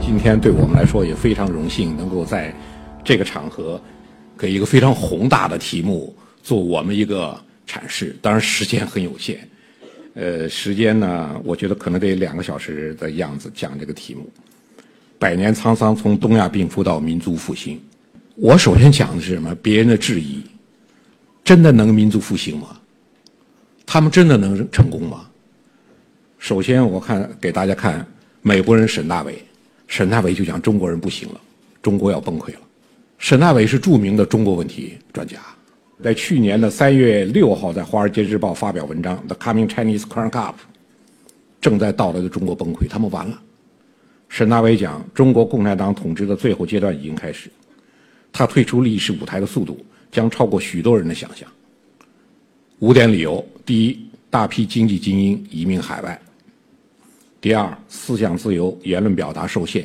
今天对我们来说也非常荣幸，能够在这个场合给一个非常宏大的题目做我们一个阐释。当然时间很有限，呃，时间呢，我觉得可能得两个小时的样子讲这个题目。百年沧桑，从东亚病夫到民族复兴。我首先讲的是什么？别人的质疑，真的能民族复兴吗？他们真的能成功吗？首先，我看给大家看美国人沈大伟，沈大伟就讲中国人不行了，中国要崩溃了。沈大伟是著名的中国问题专家，在去年的三月六号，在《华尔街日报》发表文章，《The Coming Chinese Crank Up》，正在到来的中国崩溃，他们完了。沈大伟讲，中国共产党统治的最后阶段已经开始。他退出历史舞台的速度将超过许多人的想象。五点理由：第一，大批经济精英移民海外；第二，思想自由、言论表达受限；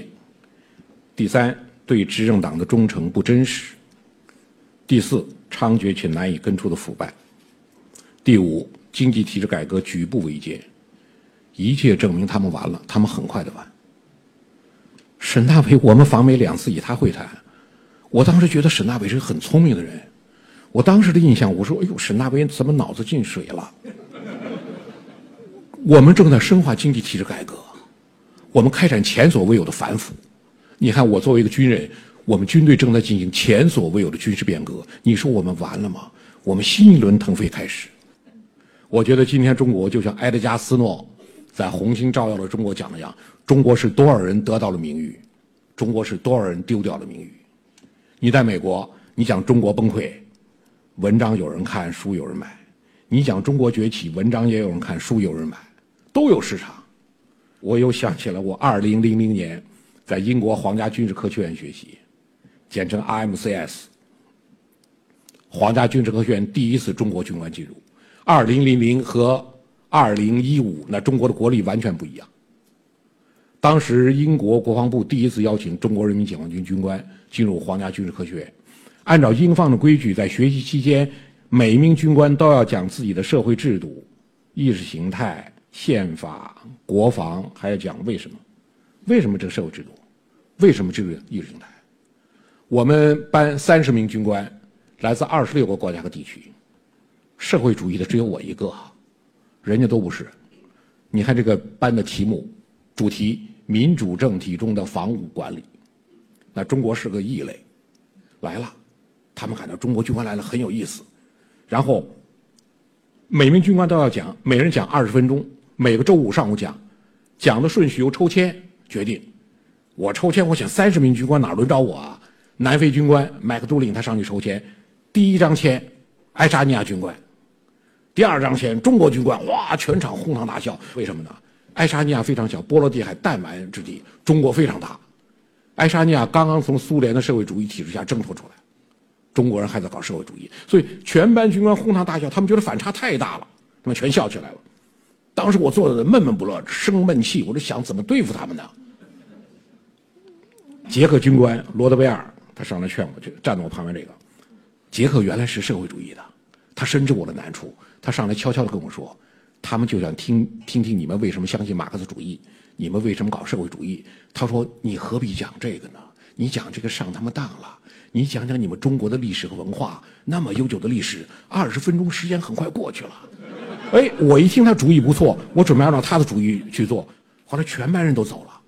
第三，对执政党的忠诚不真实；第四，猖獗且难以根除的腐败；第五，经济体制改革举步维艰。一切证明他们完了，他们很快的完。沈大伟，我们访美两次与他会谈。我当时觉得沈大伟是个很聪明的人，我当时的印象，我说：“哎呦，沈大伟怎么脑子进水了？”我们正在深化经济体制改革，我们开展前所未有的反腐。你看，我作为一个军人，我们军队正在进行前所未有的军事变革。你说我们完了吗？我们新一轮腾飞开始。我觉得今天中国就像埃德加斯诺在《红星照耀了中国》讲的样，中国是多少人得到了名誉，中国是多少人丢掉了名誉。你在美国，你讲中国崩溃，文章有人看，书有人买；你讲中国崛起，文章也有人看，书有人买，都有市场。我又想起了我二零零零年在英国皇家军事科学院学习，简称 RMCS。皇家军事科学院第一次中国军官进入，二零零零和二零一五，那中国的国力完全不一样。当时英国国防部第一次邀请中国人民解放军军官。进入皇家军事科学院，按照英方的规矩，在学习期间，每一名军官都要讲自己的社会制度、意识形态、宪法、国防，还要讲为什么？为什么这个社会制度？为什么这个意识形态？我们班三十名军官，来自二十六个国家和地区，社会主义的只有我一个，人家都不是。你看这个班的题目，主题：民主政体中的防务管理。那中国是个异类，来了，他们感到中国军官来了很有意思，然后每名军官都要讲，每人讲二十分钟，每个周五上午讲，讲的顺序由抽签决定。我抽签，我想三十名军官哪轮着我啊？南非军官麦克杜林他上去抽签，第一张签，爱沙尼亚军官，第二张签中国军官，哇，全场哄堂大笑。为什么呢？爱沙尼亚非常小，波罗的海弹丸之地，中国非常大。爱沙尼亚刚刚从苏联的社会主义体制下挣脱出来，中国人还在搞社会主义，所以全班军官哄堂大笑，他们觉得反差太大了，他们全笑起来了。当时我坐在那闷闷不乐，生闷气，我就想怎么对付他们呢？捷克军官罗德威尔他上来劝我，就站在我旁边这个，捷克原来是社会主义的，他深知我的难处，他上来悄悄的跟我说，他们就想听听听你们为什么相信马克思主义。你们为什么搞社会主义？他说：“你何必讲这个呢？你讲这个上他们当了。你讲讲你们中国的历史和文化，那么悠久的历史，二十分钟时间很快过去了。”哎，我一听他主意不错，我准备按照他的主意去做。后来全班人都走了，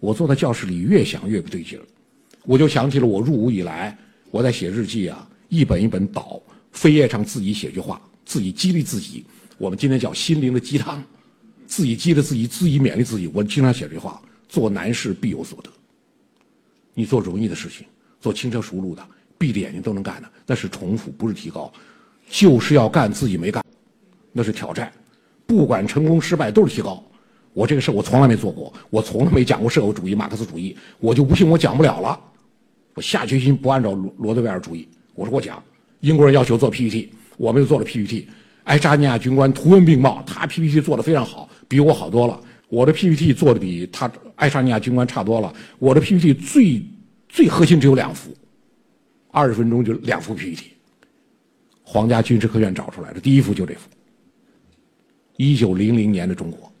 我坐在教室里越想越不对劲儿，我就想起了我入伍以来我在写日记啊，一本一本倒，扉页上自己写句话，自己激励自己。我们今天叫心灵的鸡汤。自己激励自己，自己勉励自己。我经常写这句话：做难事必有所得。你做容易的事情，做轻车熟路的，闭着眼睛都能干的，那是重复，不是提高。就是要干自己没干，那是挑战。不管成功失败，都是提高。我这个事我从来没做过，我从来没讲过社会主义、马克思主义，我就不信我讲不了了。我下决心不按照罗罗德威尔主义。我说我讲，英国人要求做 PPT，我们就做了 PPT。爱沙尼亚军官图文并茂，他 PPT 做的非常好。比我好多了，我的 PPT 做的比他爱沙尼亚军官差多了。我的 PPT 最最核心只有两幅，二十分钟就两幅 PPT。皇家军事科学院找出来的第一幅就这幅。一九零零年的中国，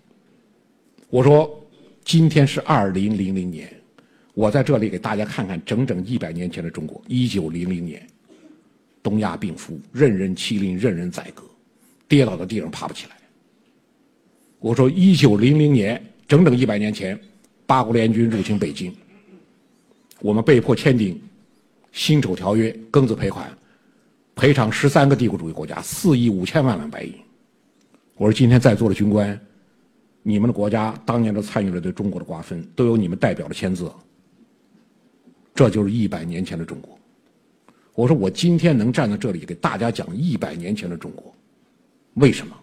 我说今天是二零零零年，我在这里给大家看看整整一百年前的中国，一九零零年，东亚病夫，任人欺凌，任人宰割，跌倒在地上爬不起来。我说一九零零年，整整一百年前，八国联军入侵北京，我们被迫签订辛丑条约，庚子赔款，赔偿十三个帝国主义国家四亿五千万两白银。我说今天在座的军官。你们的国家当年都参与了对中国的瓜分，都有你们代表的签字。这就是一百年前的中国。我说我今天能站在这里给大家讲一百年前的中国，为什么？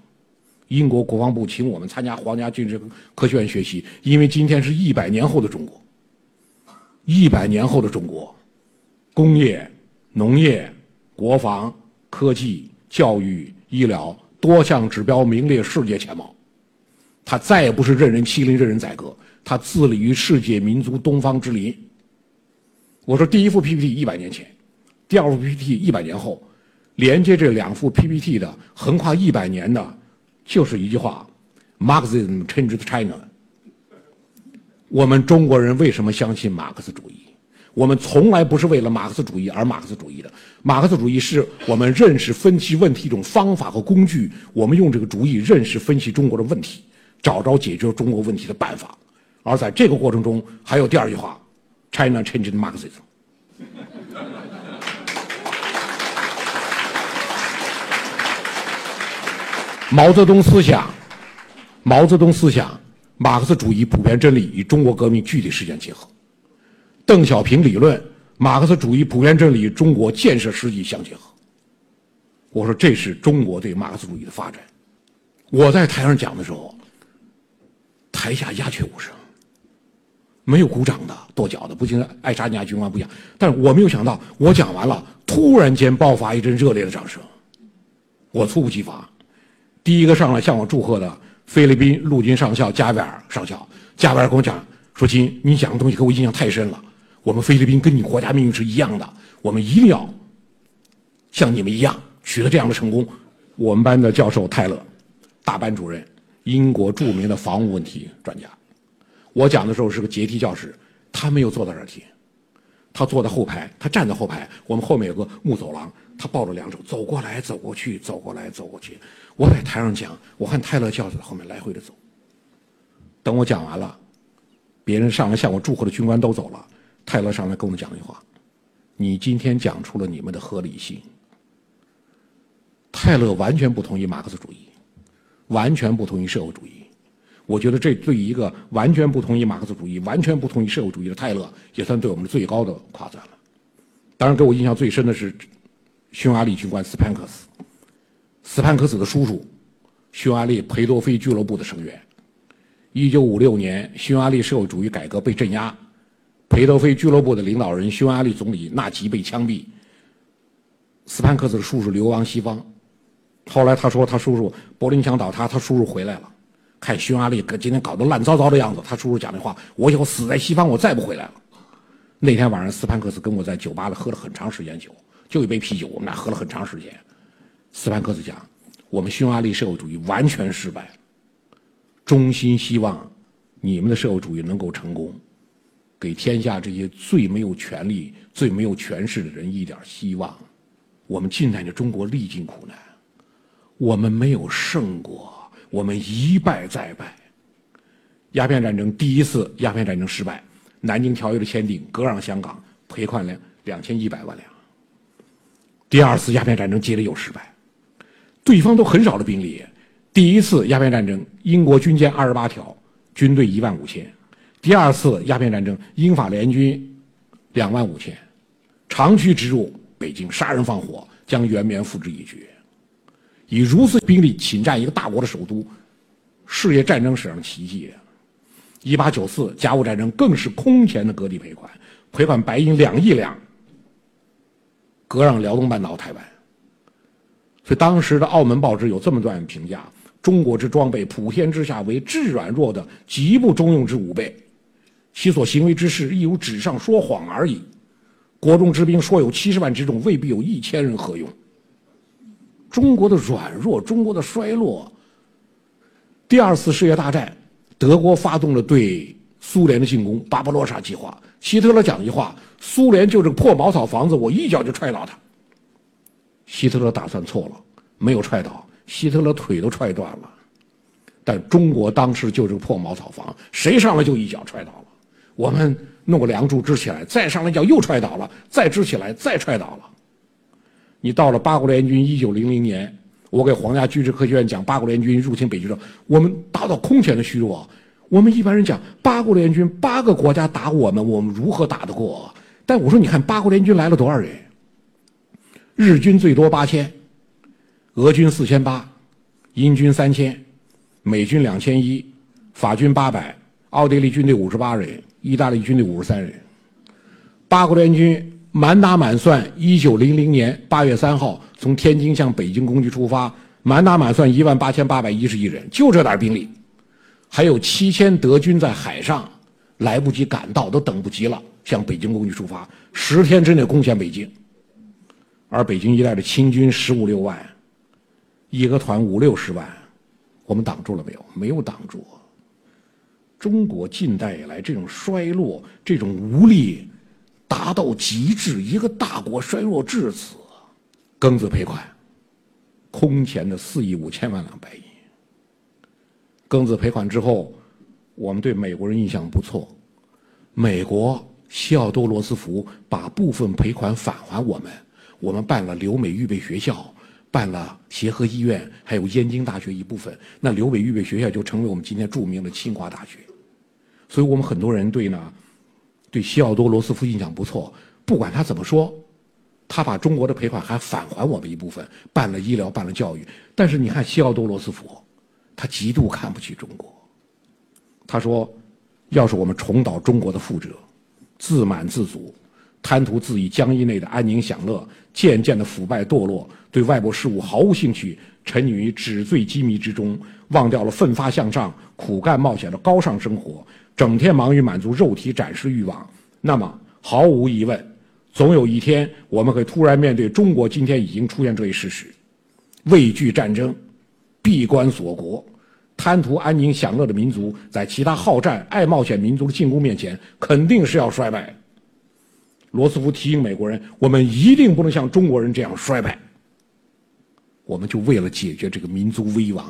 英国国防部请我们参加皇家军事科学院学习，因为今天是一百年后的中国。一百年后的中国，工业、农业、国防、科技、教育、医疗多项指标名列世界前茅。他再也不是任人欺凌、任人宰割，他自立于世界民族东方之林。我说第一幅 PPT 一百年前，第二幅 PPT 一百年后，连接这两幅 PPT 的横跨一百年的，就是一句话：Marxism changed China。我们中国人为什么相信马克思主义？我们从来不是为了马克思主义而马克思主义的。马克思主义是我们认识分析问题一种方法和工具。我们用这个主义认识分析中国的问题。找着解决中国问题的办法，而在这个过程中，还有第二句话：“China changed Marxism。”毛泽东思想，毛泽东思想，马克思主义普遍真理与中国革命具体实践结合；邓小平理论，马克思主义普遍真理与中国建设实际相结合。我说这是中国对马克思主义的发展。我在台上讲的时候。台下鸦雀无声，没有鼓掌的、跺脚的，不仅爱沙尼亚军官不讲，但是我没有想到，我讲完了，突然间爆发一阵热烈的掌声，我猝不及防。第一个上来向我祝贺的菲律宾陆军上校加维尔上校，加维尔跟我讲说：“金，你讲的东西给我印象太深了。我们菲律宾跟你国家命运是一样的，我们一定要像你们一样取得这样的成功。”我们班的教授泰勒，大班主任。英国著名的防务问题专家，我讲的时候是个阶梯教室，他没有坐在这儿听，他坐在后排，他站在后排，我们后面有个木走廊，他抱着两手走过来走过去，走过来走过去。我在台上讲，我看泰勒教授后面来回的走。等我讲完了，别人上来向我祝贺的军官都走了，泰勒上来跟我们讲一句话：“你今天讲出了你们的合理性。”泰勒完全不同意马克思主义。完全不同意社会主义，我觉得这对一个完全不同意马克思主义、完全不同意社会主义的泰勒，也算对我们最高的夸赞了。当然，给我印象最深的是匈牙利军官斯潘克斯，斯潘克斯的叔叔，匈牙利裴多菲俱乐部的成员。一九五六年，匈牙利社会主义改革被镇压，裴多菲俱乐部的领导人匈牙利总理纳吉被枪毙，斯潘克斯的叔叔流亡西方。后来他说，他叔叔柏林墙倒塌，他叔叔回来了，看匈牙利今天搞得烂糟糟的样子，他叔叔讲的话：“我以后死在西方，我再不回来了。”那天晚上，斯潘克斯跟我在酒吧里喝了很长时间酒，就一杯啤酒，我们俩喝了很长时间。斯潘克斯讲：“我们匈牙利社会主义完全失败，衷心希望你们的社会主义能够成功，给天下这些最没有权利、最没有权势的人一点希望。我们近代的中国历尽苦难。”我们没有胜过，我们一败再败。鸦片战争第一次鸦片战争失败，南京条约的签订割让香港，赔款两两千一百万两。第二次鸦片战争接着又失败，对方都很少的兵力。第一次鸦片战争，英国军舰二十八条，军队一万五千；第二次鸦片战争，英法联军两万五千，长驱直入北京，杀人放火，将圆明园付之一炬。以如此兵力侵占一个大国的首都，世界战争史上的奇迹。一八九四甲午战争更是空前的割地赔款，赔款白银两亿两，割让辽东半岛、台湾。所以当时的澳门报纸有这么段评价：中国之装备，普天之下为至软弱的、极不中用之武备，其所行为之事，亦如纸上说谎而已。国中之兵说有七十万之众，未必有一千人何用？中国的软弱，中国的衰落。第二次世界大战，德国发动了对苏联的进攻，巴巴罗萨计划。希特勒讲一句话：“苏联就是个破茅草房子，我一脚就踹倒他。”希特勒打算错了，没有踹倒，希特勒腿都踹断了。但中国当时就是个破茅草房，谁上来就一脚踹倒。我们弄个梁柱支起来，再上来一脚又踹倒了，再支起来再踹倒了。你到了八国联军一九零零年，我给皇家军事科学院讲八国联军入侵北极洲，我们达到空前的虚弱。我们一般人讲八国联军八个国家打我们，我们如何打得过？但我说你看八国联军来了多少人？日军最多八千，俄军四千八，英军三千，美军两千一，法军八百，奥地利军队五十八人，意大利军队五十三人。八国联军满打满算，一九零零年八月三号从天津向北京攻击出发，满打满算一万八千八百一十一人，就这点兵力。还有七千德军在海上来不及赶到，都等不及了，向北京攻击出发，十天之内攻陷北京。而北京一带的清军十五六万，义和团五六十万，我们挡住了没有？没有挡住。中国近代以来这种衰落、这种无力达到极致，一个大国衰落至此，庚子赔款，空前的四亿五千万两白银。庚子赔款之后，我们对美国人印象不错。美国西奥多·罗斯福把部分赔款返还我们，我们办了留美预备学校，办了协和医院，还有燕京大学一部分。那留美预备学校就成为我们今天著名的清华大学。所以我们很多人对呢，对西奥多·罗斯福印象不错。不管他怎么说，他把中国的赔款还返还我们一部分，办了医疗，办了教育。但是你看西奥多·罗斯福。他极度看不起中国。他说：“要是我们重蹈中国的覆辙，自满自足，贪图自己疆域内的安宁享乐，渐渐的腐败堕落，对外部事务毫无兴趣，沉溺于纸醉金迷之中，忘掉了奋发向上、苦干冒险的高尚生活，整天忙于满足肉体展示欲望，那么毫无疑问，总有一天我们会突然面对中国今天已经出现这一事实：畏惧战争，闭关锁国。”贪图安宁享乐的民族，在其他好战、爱冒险民族的进攻面前，肯定是要衰败。罗斯福提醒美国人：“我们一定不能像中国人这样衰败。”我们就为了解决这个民族危亡，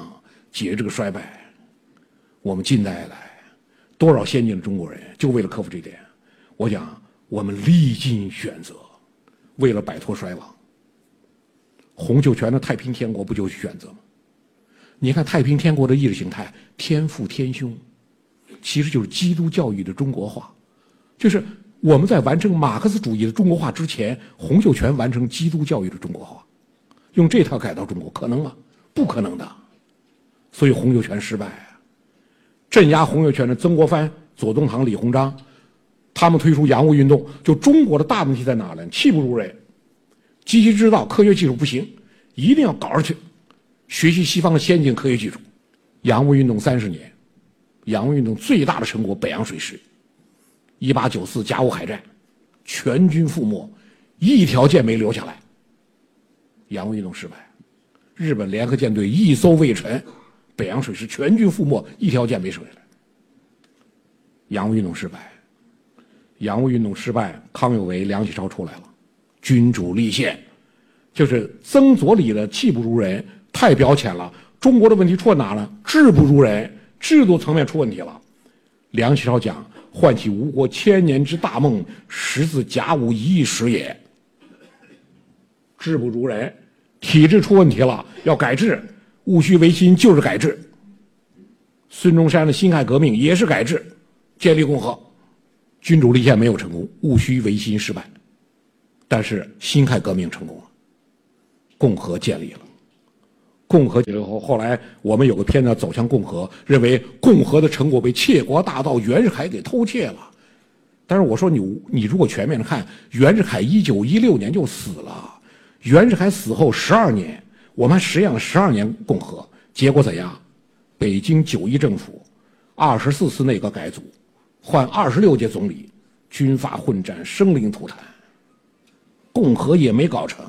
解决这个衰败，我们近代来多少先进的中国人，就为了克服这点。我想，我们历尽选择，为了摆脱衰亡。洪秀全的太平天国不就是选择吗？你看太平天国的意识形态，天父天兄，其实就是基督教育的中国化，就是我们在完成马克思主义的中国化之前，洪秀全完成基督教育的中国化，用这套改造中国可能吗？不可能的，所以洪秀全失败。镇压洪秀全的曾国藩、左宗棠、李鸿章，他们推出洋务运动，就中国的大问题在哪呢？气不如人，机器制造、科学技术不行，一定要搞上去。学习西方的先进科学技术，洋务运动三十年，洋务运动最大的成果北洋水师，一八九四甲午海战，全军覆没，一条舰没留下来。洋务运动失败，日本联合舰队一艘未沉，北洋水师全军覆没，一条舰没剩下来。洋务运动失败，洋务运动失败，康有为、梁启超出来了，君主立宪，就是曾左李的气不如人。太表浅了，中国的问题出在哪呢？制不如人，制度层面出问题了。梁启超讲：“唤起吴国千年之大梦，实自甲午一役时也。”制不如人，体制出问题了，要改制。戊戌维新就是改制。孙中山的辛亥革命也是改制，建立共和，君主立宪没有成功，戊戌维新失败，但是辛亥革命成功了，共和建立了。共和以后，后来我们有个片子《走向共和》，认为共和的成果被窃国大盗袁世凯给偷窃了。但是我说你，你如果全面的看，袁世凯一九一六年就死了，袁世凯死后十二年，我们实验了十二年共和，结果怎样？北京九一政府，二十四次内阁改组，换二十六届总理，军阀混战，生灵涂炭，共和也没搞成。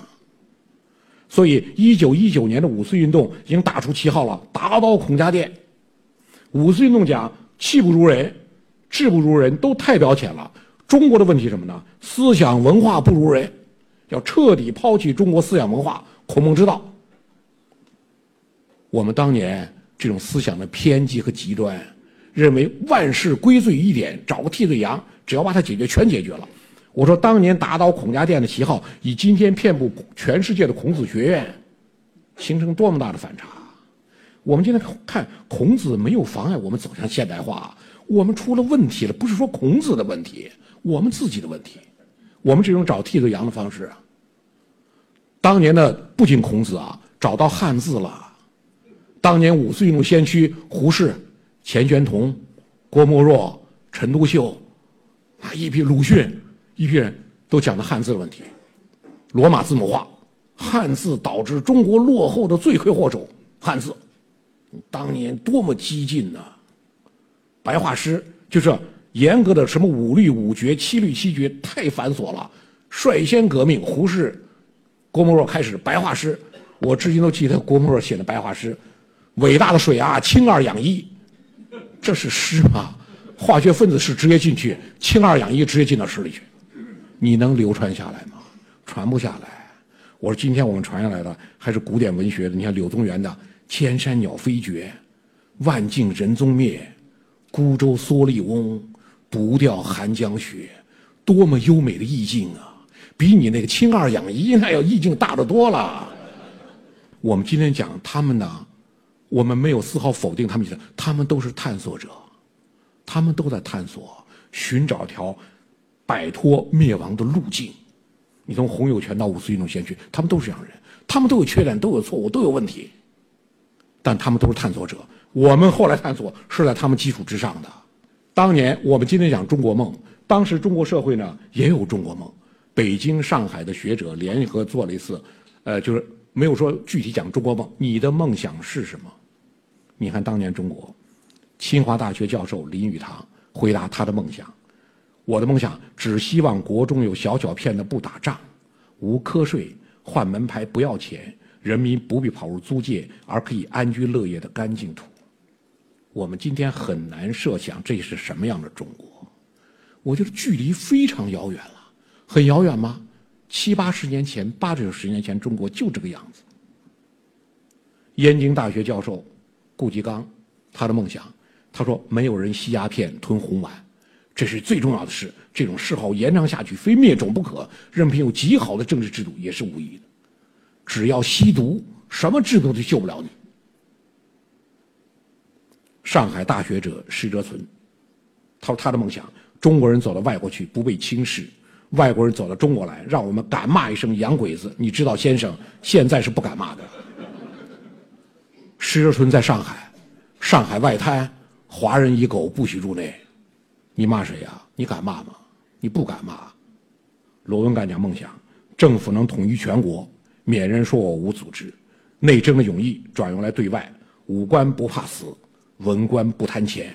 所以，一九一九年的五四运动已经打出旗号了，打倒孔家店。五四运动讲气不如人，智不如人，都太表浅了。中国的问题什么呢？思想文化不如人，要彻底抛弃中国思想文化孔孟之道。我们当年这种思想的偏激和极端，认为万事归罪一点，找个替罪羊，只要把它解决，全解决了。我说当年打倒孔家店的旗号，以今天遍布全世界的孔子学院，形成多么大的反差！我们今天看孔子没有妨碍我们走向现代化，我们出了问题了，不是说孔子的问题，我们自己的问题。我们这种找替罪羊的方式，当年的不仅孔子啊，找到汉字了。当年五四运动先驱胡适、钱玄同、郭沫若、陈独秀，啊，一批鲁迅，一批人都讲的汉字的问题，罗马字母化，汉字导致中国落后的罪魁祸首，汉字，当年多么激进呐！白话诗就是严格的什么五律五绝、七律七绝，太繁琐了。率先革命，胡适、郭沫若开始白话诗，我至今都记得郭沫若写的白话诗。伟大的水啊，氢二氧一，这是诗吗？化学分子式直接进去，氢二氧一直接进到诗里去，你能流传下来吗？传不下来。我说今天我们传下来的还是古典文学的，你看柳宗元的“千山鸟飞绝，万径人踪灭，孤舟蓑笠翁，独钓寒江雪”，多么优美的意境啊！比你那个氢二氧一那要意境大得多了。我们今天讲他们呢？我们没有丝毫否定他们，他们都是探索者，他们都在探索，寻找条摆脱灭亡的路径。你从洪有全到五四运动先驱，他们都是这样人，他们都有缺点，都有错误，都有问题，但他们都是探索者。我们后来探索是在他们基础之上的。当年我们今天讲中国梦，当时中国社会呢也有中国梦。北京、上海的学者联合做了一次，呃，就是没有说具体讲中国梦，你的梦想是什么？你看，当年中国，清华大学教授林语堂回答他的梦想：“我的梦想只希望国中有小小片的不打仗、无瞌睡、换门牌不要钱、人民不必跑入租界而可以安居乐业的干净土。”我们今天很难设想这是什么样的中国。我觉得距离非常遥远了，很遥远吗？七八十年前、八九十年前，中国就这个样子。燕京大学教授。顾颉刚，他的梦想，他说：“没有人吸鸦片、吞红丸，这是最重要的事。这种嗜好延长下去，非灭种不可。任凭有极好的政治制度，也是无益的。只要吸毒，什么制度都救不了你。”上海大学者施哲存，他说：“他的梦想，中国人走到外国去，不被轻视；外国人走到中国来，让我们敢骂一声‘洋鬼子’。你知道，先生，现在是不敢骂的。”施哲存在上海，上海外滩，华人与狗不许入内。你骂谁呀？你敢骂吗？你不敢骂。罗文干讲梦想，政府能统一全国，免人说我无组织。内政的勇毅转用来对外，武官不怕死，文官不贪钱，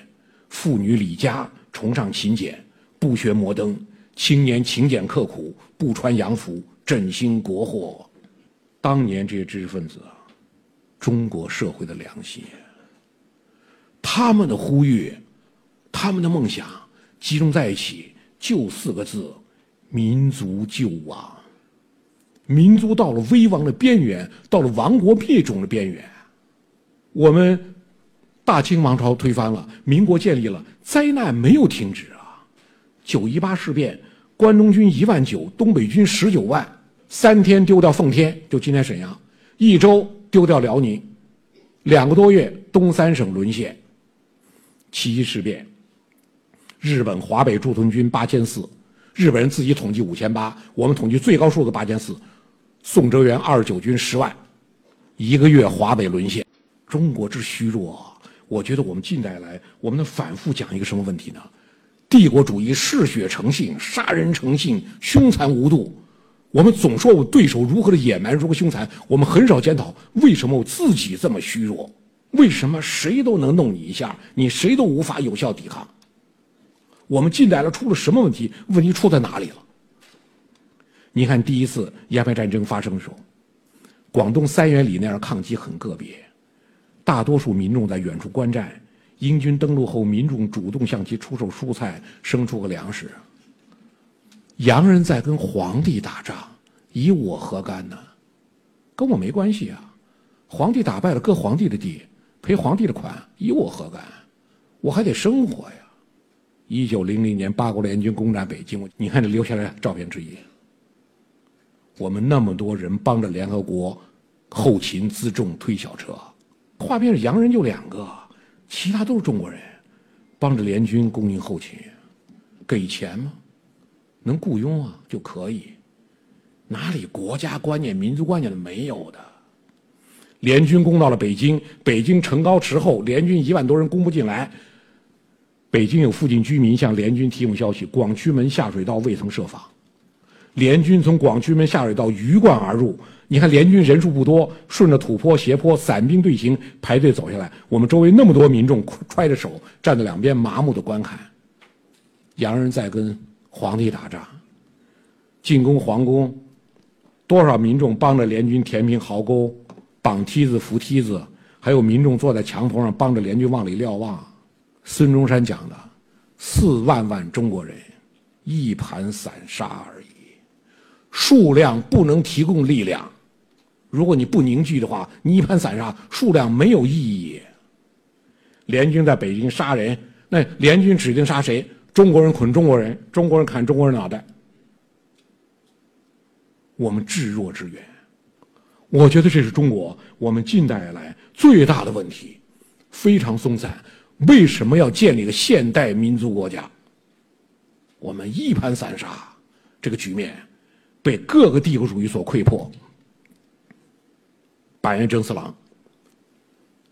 妇女礼家崇尚勤俭，不学摩登，青年勤俭刻苦，不穿洋服，振兴国货。当年这些知识分子啊。中国社会的良心，他们的呼吁，他们的梦想集中在一起，就四个字：民族救亡。民族到了危亡的边缘，到了亡国灭种的边缘。我们大清王朝推翻了，民国建立了，灾难没有停止啊！九一八事变，关东军一万九，东北军十九万，三天丢掉奉天，就今天沈阳，一周。丢掉辽宁，两个多月，东三省沦陷。七一事变，日本华北驻屯军八千四，日本人自己统计五千八，我们统计最高数字八千四。宋哲元二十九军十万，一个月华北沦陷。中国之虚弱，我觉得我们近代来，我们能反复讲一个什么问题呢？帝国主义嗜血成性，杀人成性，凶残无度。我们总说我对手如何的野蛮，如何凶残，我们很少检讨为什么我自己这么虚弱，为什么谁都能弄你一下，你谁都无法有效抵抗。我们近代了出了什么问题？问题出在哪里了？你看，第一次鸦片战争发生的时候，广东三元里那样抗击很个别，大多数民众在远处观战，英军登陆后，民众主动向其出售蔬菜、牲畜和粮食。洋人在跟皇帝打仗，以我何干呢？跟我没关系啊！皇帝打败了，割皇帝的地，赔皇帝的款，以我何干？我还得生活呀！一九零零年，八国联军攻占北京，你看这留下来照片之一。我们那么多人帮着联合国后勤辎重推小车，画面是洋人就两个。其他都是中国人，帮着联军供应后勤，给钱吗？能雇佣啊就可以，哪里国家观念、民族观念的没有的？联军攻到了北京，北京城高池厚，联军一万多人攻不进来。北京有附近居民向联军提供消息：广渠门下水道未曾设防，联军从广渠门下水道鱼贯而入。你看，联军人数不多，顺着土坡、斜坡，散兵队形排队走下来。我们周围那么多民众，揣着手站在两边，麻木的观看。洋人在跟皇帝打仗，进攻皇宫，多少民众帮着联军填平壕沟、绑梯子、扶梯子，还有民众坐在墙头上帮着联军往里瞭望。孙中山讲的，四万万中国人，一盘散沙而已，数量不能提供力量。如果你不凝聚的话，你一盘散沙，数量没有意义。联军在北京杀人，那联军指定杀谁？中国人捆中国人，中国人砍中国人脑袋。我们至弱之源，我觉得这是中国我们近代以来最大的问题，非常松散。为什么要建立个现代民族国家？我们一盘散沙，这个局面被各个帝国主义所溃破。板垣征四郎，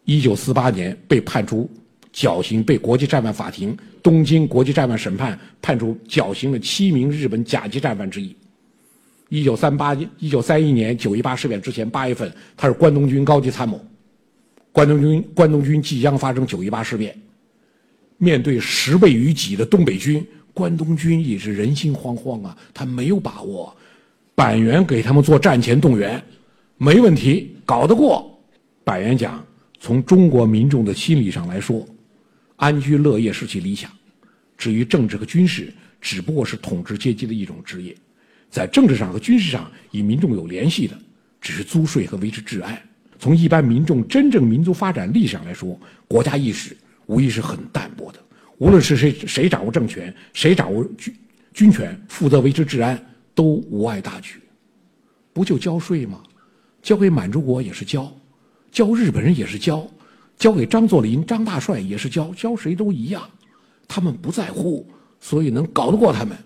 一九四八年被判处绞刑，被国际战犯法庭东京国际战犯审判，判处绞刑的七名日本甲级战犯之一。一九三八一九三一年九一八事变之前八月份，他是关东军高级参谋。关东军关东军即将发生九一八事变，面对十倍于己的东北军，关东军也是人心惶惶啊，他没有把握。板垣给他们做战前动员。没问题，搞得过。板垣讲，从中国民众的心理上来说，安居乐业是其理想。至于政治和军事，只不过是统治阶级的一种职业。在政治上和军事上与民众有联系的，只是租税和维持治安。从一般民众真正民族发展历史上来说，国家意识无疑是很淡薄的。无论是谁谁掌握政权，谁掌握军军权，负责维持治安，都无碍大局。不就交税吗？交给满洲国也是交，交日本人也是交，交给张作霖、张大帅也是交，交谁都一样，他们不在乎，所以能搞得过他们。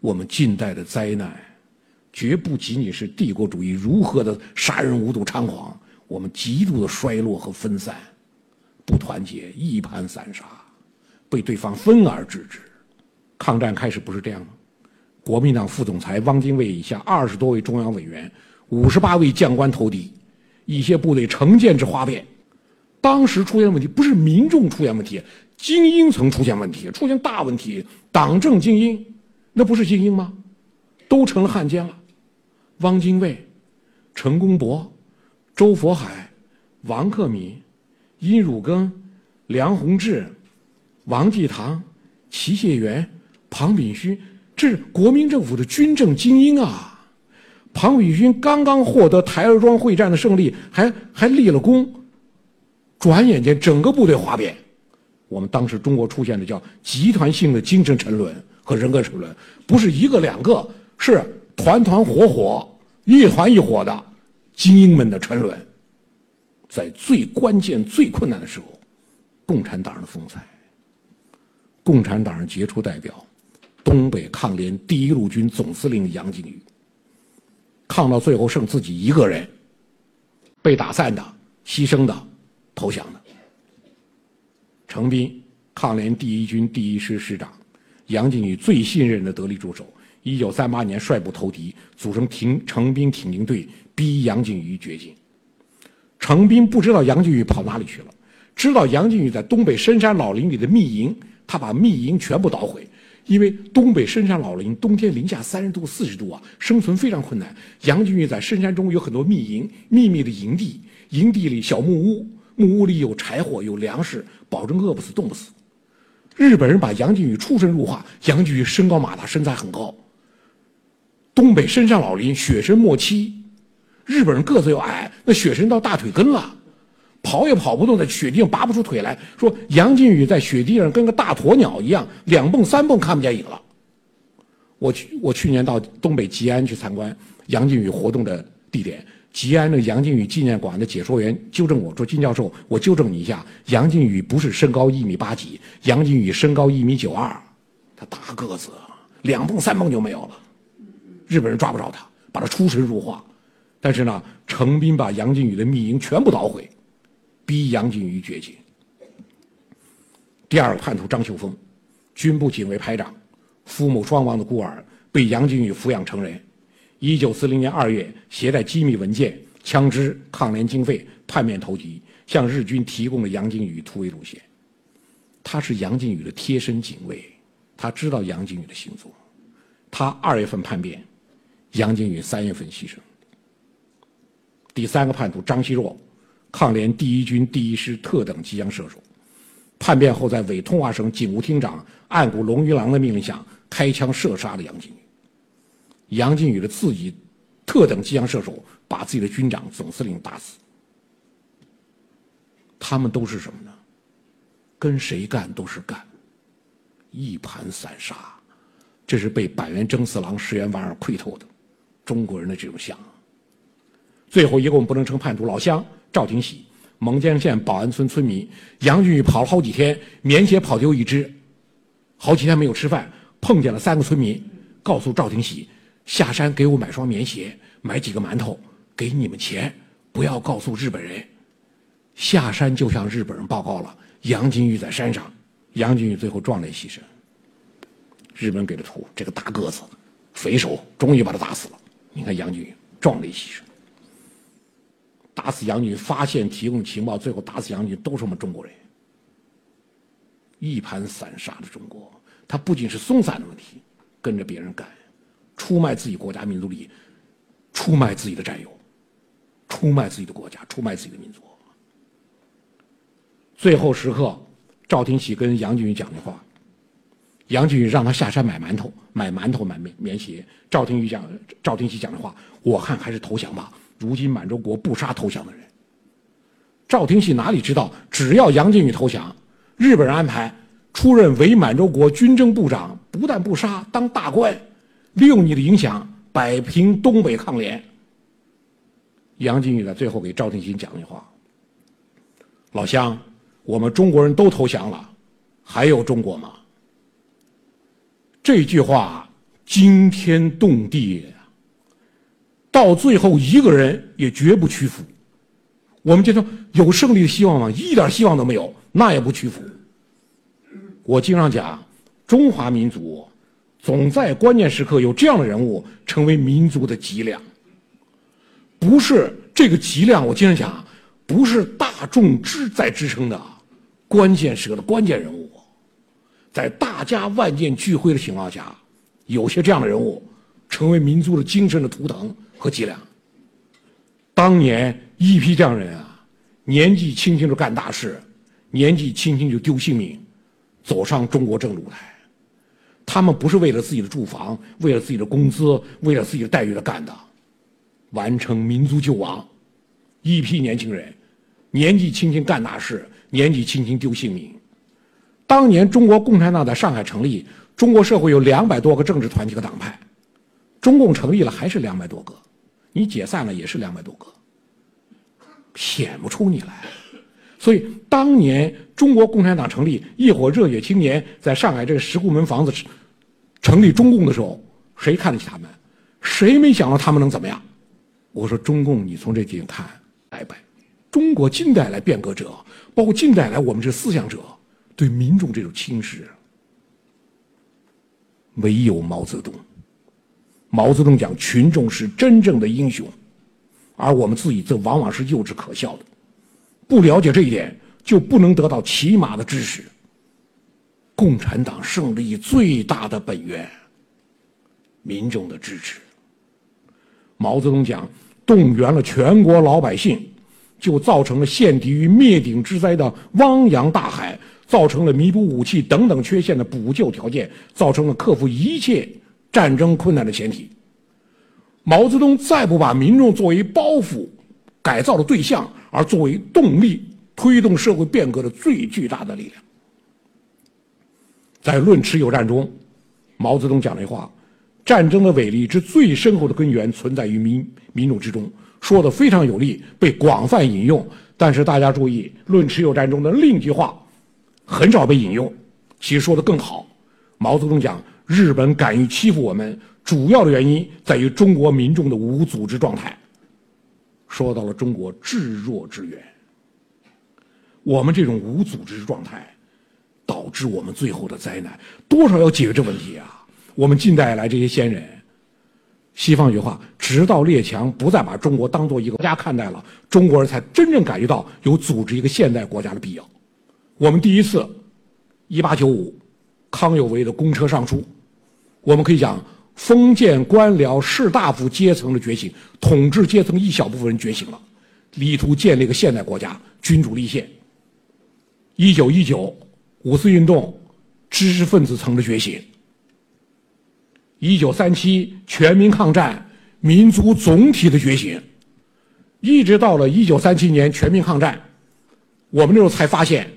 我们近代的灾难，绝不仅仅是帝国主义如何的杀人无度猖狂，我们极度的衰落和分散，不团结，一盘散沙，被对方分而治之。抗战开始不是这样吗？国民党副总裁汪精卫以下二十多位中央委员。五十八位将官投敌，一些部队成建制哗变。当时出现问题，不是民众出现问题，精英层出现问题，出现大问题。党政精英，那不是精英吗？都成了汉奸了。汪精卫、陈公博、周佛海、王克敏、殷汝耕、梁鸿志、王继堂、齐燮元、庞炳勋，这是国民政府的军政精英啊。庞炳勋刚刚获得台儿庄会战的胜利，还还立了功，转眼间整个部队哗变。我们当时中国出现的叫集团性的精神沉沦和人格沉沦，不是一个两个，是团团伙伙、一团一伙的精英们的沉沦。在最关键、最困难的时候，共产党人的风采，共产党人杰出代表，东北抗联第一路军总司令杨靖宇。抗到最后剩自己一个人，被打散的、牺牲的、投降的。程斌，抗联第一军第一师师长，杨靖宇最信任的得力助手。一九三八年率部投敌，组成挺程兵挺进队，逼杨靖宇绝境。程斌不知道杨靖宇跑哪里去了，知道杨靖宇在东北深山老林里的密营，他把密营全部捣毁。因为东北深山老林冬天零下三十度、四十度啊，生存非常困难。杨靖宇在深山中有很多密营、秘密的营地，营地里小木屋，木屋里有柴火，有粮食，保证饿不死、冻不死。日本人把杨靖宇出神入化，杨靖宇身高马大，身材很高。东北深山老林，雪深末期，日本人个子又矮，那雪深到大腿根了，跑也跑不动，在雪地上拔不出腿来。说杨靖宇在雪地上跟个大鸵鸟一样，两蹦三蹦看不见影了。我去，我去年到东北吉安去参观杨靖宇活动的地点。吉安的杨靖宇纪念馆的解说员纠正我说：“金教授，我纠正你一下，杨靖宇不是身高一米八几，杨靖宇身高一米九二，他大个子，两蹦三蹦就没有了。日本人抓不着他，把他出神入化。但是呢，程斌把杨靖宇的密营全部捣毁，逼杨靖宇绝境。第二个叛徒张秀峰，军部警卫排长，父母双亡的孤儿，被杨靖宇抚养成人。”一九四零年二月，携带机密文件、枪支、抗联经费，叛变投敌，向日军提供了杨靖宇突围路线。他是杨靖宇的贴身警卫，他知道杨靖宇的行踪。他二月份叛变，杨靖宇三月份牺牲。第三个叛徒张锡若，抗联第一军第一师特等机枪射手，叛变后在伪通化省警务厅长岸谷龙一郎的命令下，开枪射杀了杨靖宇。杨靖宇的自己特等机枪射手把自己的军长总司令打死，他们都是什么呢？跟谁干都是干，一盘散沙，这是被板垣征四郎、石原莞尔窥透的中国人的这种相。最后一个我们不能称叛徒，老乡赵廷喜，蒙江县保安村村民，杨靖宇跑了好几天，棉鞋跑丢一只，好几天没有吃饭，碰见了三个村民，告诉赵廷喜。下山给我买双棉鞋，买几个馒头，给你们钱，不要告诉日本人。下山就向日本人报告了，杨金玉在山上，杨金玉最后壮烈牺牲。日本给的图，这个大个子，匪首，终于把他打死了。你看杨金玉壮烈牺牲，打死杨金玉，发现提供情报，最后打死杨金玉，都是我们中国人。一盘散沙的中国，他不仅是松散的问题，跟着别人干。出卖自己国家民族利益，出卖自己的战友，出卖自己的国家，出卖自己的民族。最后时刻，赵廷喜跟杨靖宇讲的话，杨靖宇让他下山买馒头，买馒头买棉棉鞋。赵廷宇讲，赵廷喜讲的话，我看还是投降吧。如今满洲国不杀投降的人。赵廷喜哪里知道，只要杨靖宇投降，日本人安排出任伪满洲国军政部长，不但不杀，当大官。利用你的影响摆平东北抗联。杨靖宇在最后给赵廷新讲句话：“老乡，我们中国人都投降了，还有中国吗？”这句话惊天动地，到最后一个人也绝不屈服。我们就说有胜利的希望吗？一点希望都没有，那也不屈服。我经常讲，中华民族。总在关键时刻有这样的人物成为民族的脊梁，不是这个脊梁。我经常讲，不是大众支在支撑的，关键时刻的关键人物，在大家万箭俱灰的情况下，有些这样的人物成为民族的精神的图腾和脊梁。当年一批这样人啊，年纪轻轻就干大事，年纪轻轻就丢性命，走上中国政治舞台。他们不是为了自己的住房、为了自己的工资、为了自己的待遇而干的，完成民族救亡。一批年轻人，年纪轻轻干大事，年纪轻轻丢性命。当年中国共产党在上海成立，中国社会有两百多个政治团体和党派，中共成立了还是两百多个，你解散了也是两百多个，显不出你来。所以当年中国共产党成立，一伙热血青年在上海这个石库门房子成立中共的时候，谁看得起他们？谁没想到他们能怎么样？我说中共，你从这地方看，拜拜。中国近代来变革者，包括近代来我们这思想者，对民众这种轻视，唯有毛泽东。毛泽东讲，群众是真正的英雄，而我们自己则往往是幼稚可笑的。不了解这一点，就不能得到起码的知识。共产党胜利最大的本源，民众的支持。毛泽东讲，动员了全国老百姓，就造成了陷敌于灭顶之灾的汪洋大海，造成了弥补武器等等缺陷的补救条件，造成了克服一切战争困难的前提。毛泽东再不把民众作为包袱、改造的对象，而作为动力，推动社会变革的最巨大的力量。在《论持久战》中，毛泽东讲了一话：“战争的伟力之最深厚的根源存在于民民众之中。”说的非常有力，被广泛引用。但是大家注意，《论持久战》中的另一句话很少被引用，其实说的更好。毛泽东讲：“日本敢于欺负我们，主要的原因在于中国民众的无组织状态。”说到了中国至弱之源，我们这种无组织状态。导致我们最后的灾难，多少要解决这问题啊！我们近代来这些先人，西方一句话：“直到列强不再把中国当做一个国家看待了，中国人才真正感觉到有组织一个现代国家的必要。”我们第一次，一八九五，康有为的公车上书，我们可以讲封建官僚士大夫阶层的觉醒，统治阶层一小部分人觉醒了，力图建立一个现代国家，君主立宪。一九一九。五四运动，知识分子层的觉醒。一九三七全民抗战，民族总体的觉醒，一直到了一九三七年全民抗战，我们那时候才发现，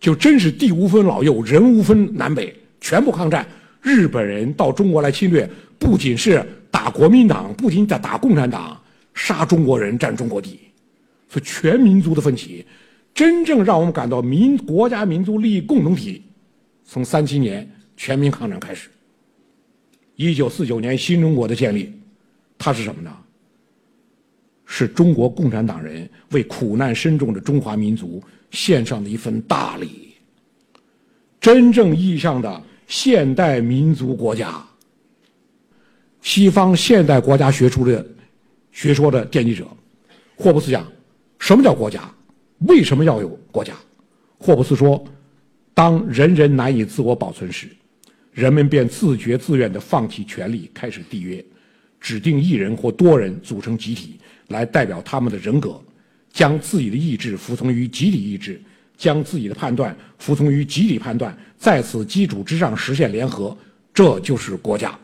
就真是地无分老幼，人无分南北，全部抗战。日本人到中国来侵略，不仅是打国民党，不仅在打共产党，杀中国人，占中国地，所以全民族的奋起。真正让我们感到民国家民族利益共同体，从三七年全民抗战开始。一九四九年新中国的建立，它是什么呢？是中国共产党人为苦难深重的中华民族献上的一份大礼。真正意义上的现代民族国家。西方现代国家学出的学说的奠基者，霍布斯讲，什么叫国家？为什么要有国家？霍布斯说：“当人人难以自我保存时，人们便自觉自愿地放弃权利，开始缔约，指定一人或多人组成集体，来代表他们的人格，将自己的意志服从于集体意志，将自己的判断服从于集体判断，在此基础之上实现联合。这就是国家。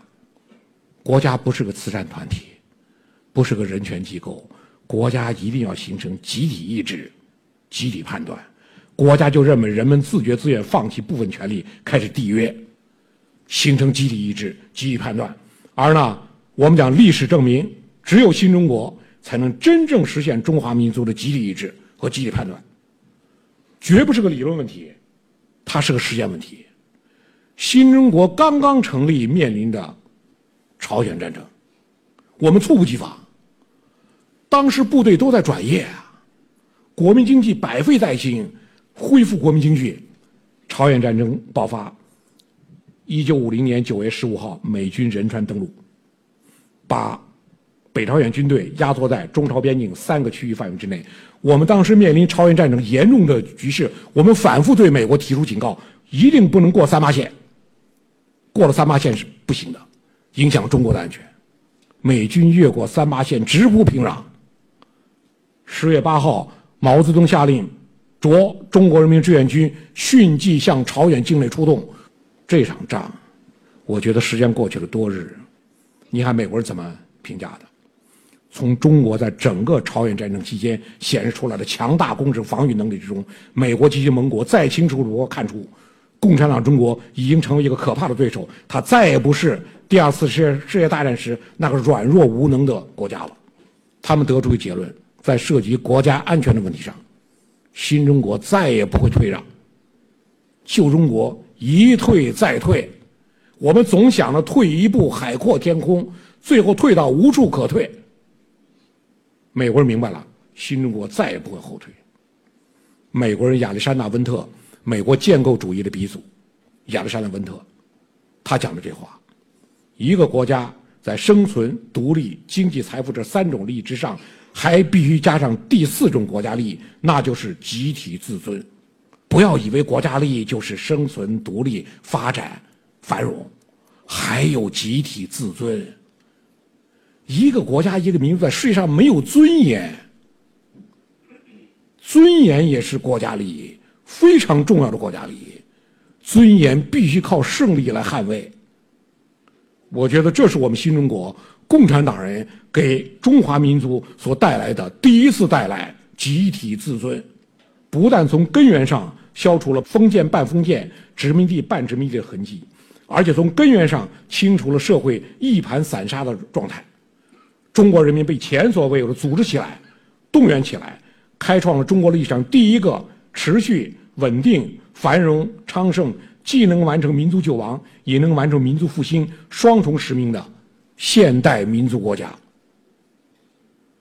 国家不是个慈善团体，不是个人权机构，国家一定要形成集体意志。”集体判断，国家就认为人们自觉自愿放弃部分权利，开始缔约，形成集体意志、集体判断。而呢，我们讲历史证明，只有新中国才能真正实现中华民族的集体意志和集体判断，绝不是个理论问题，它是个时间问题。新中国刚刚成立，面临的朝鲜战争，我们猝不及防，当时部队都在转业啊。国民经济百废待兴，恢复国民经济。朝鲜战争爆发，一九五零年九月十五号，美军仁川登陆，把北朝鲜军队压缩在中朝边境三个区域范围之内。我们当时面临朝鲜战争严重的局势，我们反复对美国提出警告：一定不能过三八线，过了三八线是不行的，影响中国的安全。美军越过三八线，直扑平壤。十月八号。毛泽东下令，着中国人民志愿军迅即向朝鲜境内出动。这场仗，我觉得时间过去了多日，你看美国人怎么评价的？从中国在整个朝鲜战争期间显示出来的强大攻势防御能力之中，美国及其盟国再清楚如何看出，共产党中国已经成为一个可怕的对手，他再也不是第二次世界世界大战时那个软弱无能的国家了。他们得出一个结论。在涉及国家安全的问题上，新中国再也不会退让。旧中国一退再退，我们总想着退一步海阔天空，最后退到无处可退。美国人明白了，新中国再也不会后退。美国人亚历山大·温特，美国建构主义的鼻祖，亚历山大·温特，他讲的这话：一个国家在生存、独立、经济财富这三种利益之上。还必须加上第四种国家利益，那就是集体自尊。不要以为国家利益就是生存、独立、发展、繁荣，还有集体自尊。一个国家、一个民族在世界上没有尊严，尊严也是国家利益，非常重要的国家利益。尊严必须靠胜利来捍卫。我觉得这是我们新中国共产党人给中华民族所带来的第一次带来集体自尊，不但从根源上消除了封建半封建、殖民地半殖民地的痕迹，而且从根源上清除了社会一盘散沙的状态。中国人民被前所未有的组织起来、动员起来，开创了中国历史上第一个持续稳定。繁荣昌盛，既能完成民族救亡，也能完成民族复兴双重使命的现代民族国家。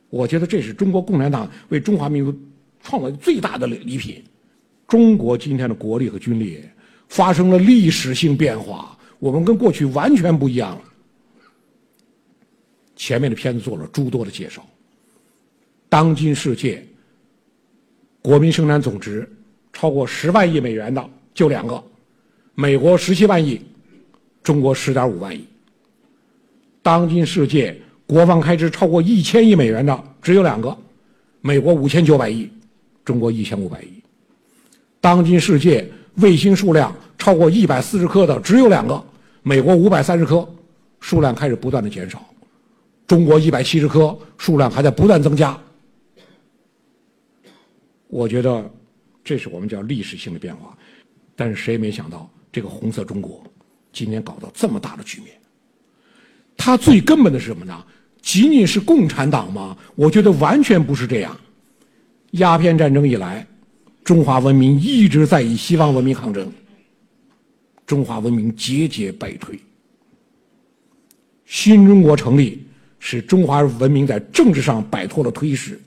我觉得这是中国共产党为中华民族创造最大的礼品。中国今天的国力和军力发生了历史性变化，我们跟过去完全不一样了。前面的片子做了诸多的介绍。当今世界国民生产总值。超过十万亿美元的就两个，美国十七万亿，中国十点五万亿。当今世界国防开支超过一千亿美元的只有两个，美国五千九百亿，中国一千五百亿。当今世界卫星数量超过一百四十颗的只有两个，美国五百三十颗，数量开始不断的减少，中国一百七十颗，数量还在不断增加。我觉得。这是我们叫历史性的变化，但是谁也没想到，这个红色中国今天搞到这么大的局面。它最根本的是什么呢？仅仅是共产党吗？我觉得完全不是这样。鸦片战争以来，中华文明一直在与西方文明抗争，中华文明节节败退。新中国成立，使中华文明在政治上摆脱了颓势，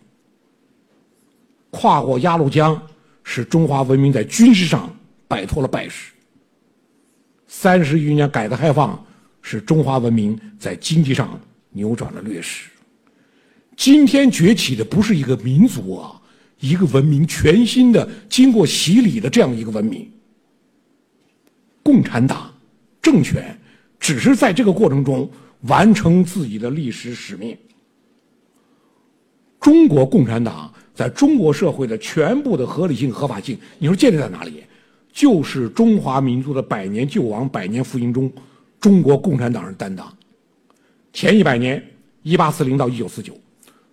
跨过鸭绿江。使中华文明在军事上摆脱了败势。三十余年改革开放，使中华文明在经济上扭转了劣势。今天崛起的不是一个民族啊，一个文明全新的、经过洗礼的这样一个文明。共产党政权只是在这个过程中完成自己的历史使命。中国共产党。在中国社会的全部的合理性、合法性，你说建立在哪里？就是中华民族的百年救亡、百年复兴中，中国共产党人担当。前一百年，一八四零到一九四九，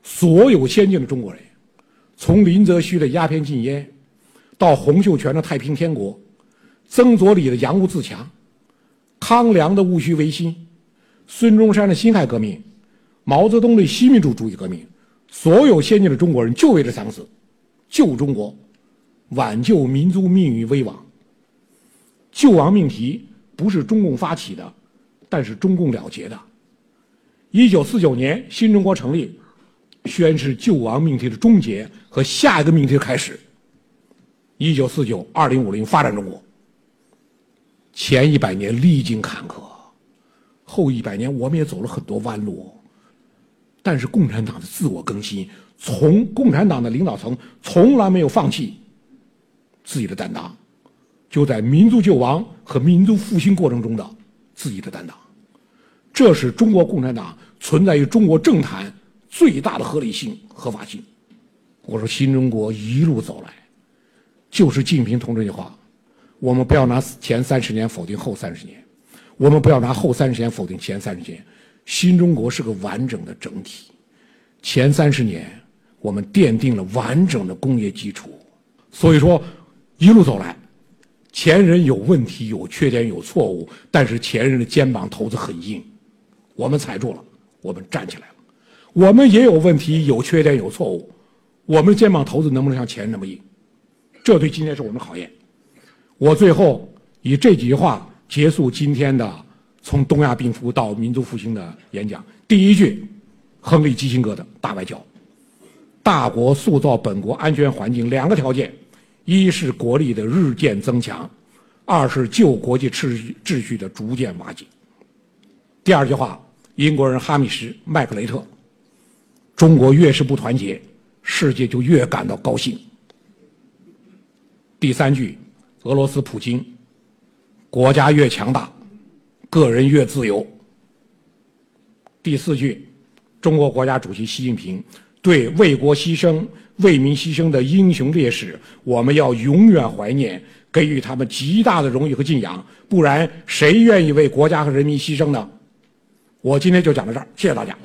所有先进的中国人，从林则徐的鸦片禁烟，到洪秀全的太平天国，曾左李的洋务自强，康梁的戊戌维新，孙中山的辛亥革命，毛泽东的新民主主义革命。所有先进的中国人就为这三个字：救中国，挽救民族命运危亡。救亡命题不是中共发起的，但是中共了结的。一九四九年新中国成立，宣示救亡命题的终结和下一个命题的开始。一九四九二零五零发展中国。前一百年历经坎坷，后一百年我们也走了很多弯路。但是共产党的自我更新，从共产党的领导层从来没有放弃自己的担当，就在民族救亡和民族复兴过程中的自己的担当，这是中国共产党存在于中国政坛最大的合理性、合法性。我说新中国一路走来，就是习近平同志那句话：我们不要拿前三十年否定后三十年，我们不要拿后三十年否定前三十年。新中国是个完整的整体，前三十年我们奠定了完整的工业基础，所以说一路走来，前人有问题、有缺点、有错误，但是前人的肩膀头子很硬，我们踩住了，我们站起来了。我们也有问题、有缺点、有错误，我们的肩膀头子能不能像前人那么硬？这对今天是我们的考验。我最后以这几句话结束今天的。从东亚病夫到民族复兴的演讲，第一句，亨利·基辛格的大外交，大国塑造本国安全环境两个条件，一是国力的日渐增强，二是旧国际秩序秩序的逐渐瓦解。第二句话，英国人哈米什·麦克雷特，中国越是不团结，世界就越感到高兴。第三句，俄罗斯普京，国家越强大。个人越自由。第四句，中国国家主席习近平对为国牺牲、为民牺牲的英雄烈士，我们要永远怀念，给予他们极大的荣誉和敬仰。不然，谁愿意为国家和人民牺牲呢？我今天就讲到这儿，谢谢大家。